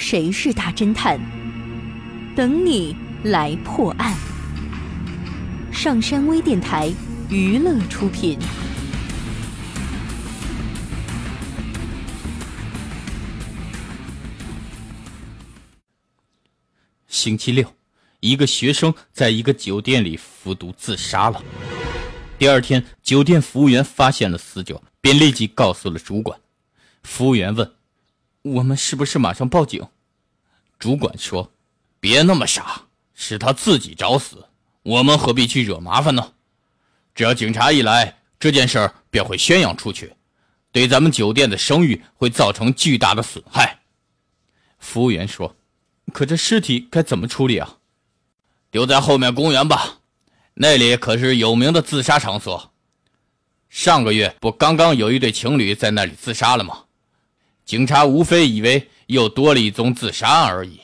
谁是大侦探？等你来破案。上山微电台娱乐出品。星期六，一个学生在一个酒店里服毒自杀了。第二天，酒店服务员发现了死者，便立即告诉了主管。服务员问：“我们是不是马上报警？”主管说：“别那么傻，是他自己找死，我们何必去惹麻烦呢？只要警察一来，这件事儿便会宣扬出去，对咱们酒店的声誉会造成巨大的损害。”服务员说。可这尸体该怎么处理啊？丢在后面公园吧，那里可是有名的自杀场所。上个月不刚刚有一对情侣在那里自杀了吗？警察无非以为又多了一宗自杀而已。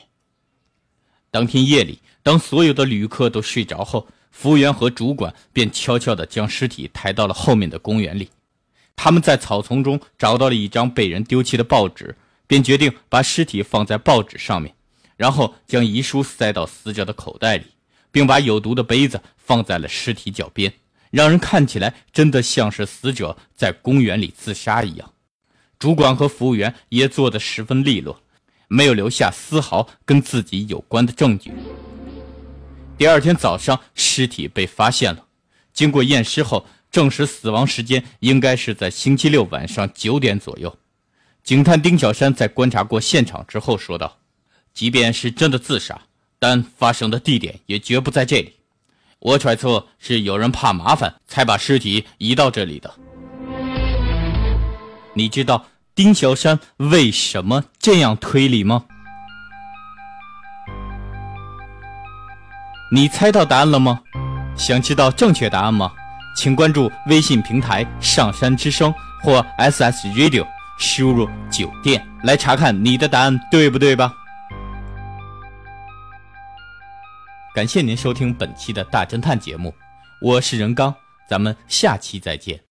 当天夜里，当所有的旅客都睡着后，服务员和主管便悄悄地将尸体抬到了后面的公园里。他们在草丛中找到了一张被人丢弃的报纸，便决定把尸体放在报纸上面。然后将遗书塞到死者的口袋里，并把有毒的杯子放在了尸体脚边，让人看起来真的像是死者在公园里自杀一样。主管和服务员也做得十分利落，没有留下丝毫跟自己有关的证据。第二天早上，尸体被发现了，经过验尸后，证实死亡时间应该是在星期六晚上九点左右。警探丁小山在观察过现场之后说道。即便是真的自杀，但发生的地点也绝不在这里。我揣测是有人怕麻烦，才把尸体移到这里的。你知道丁小山为什么这样推理吗？你猜到答案了吗？想知道正确答案吗？请关注微信平台“上山之声”或 SS Radio，输入“酒店”来查看你的答案对不对吧。感谢您收听本期的大侦探节目，我是任刚，咱们下期再见。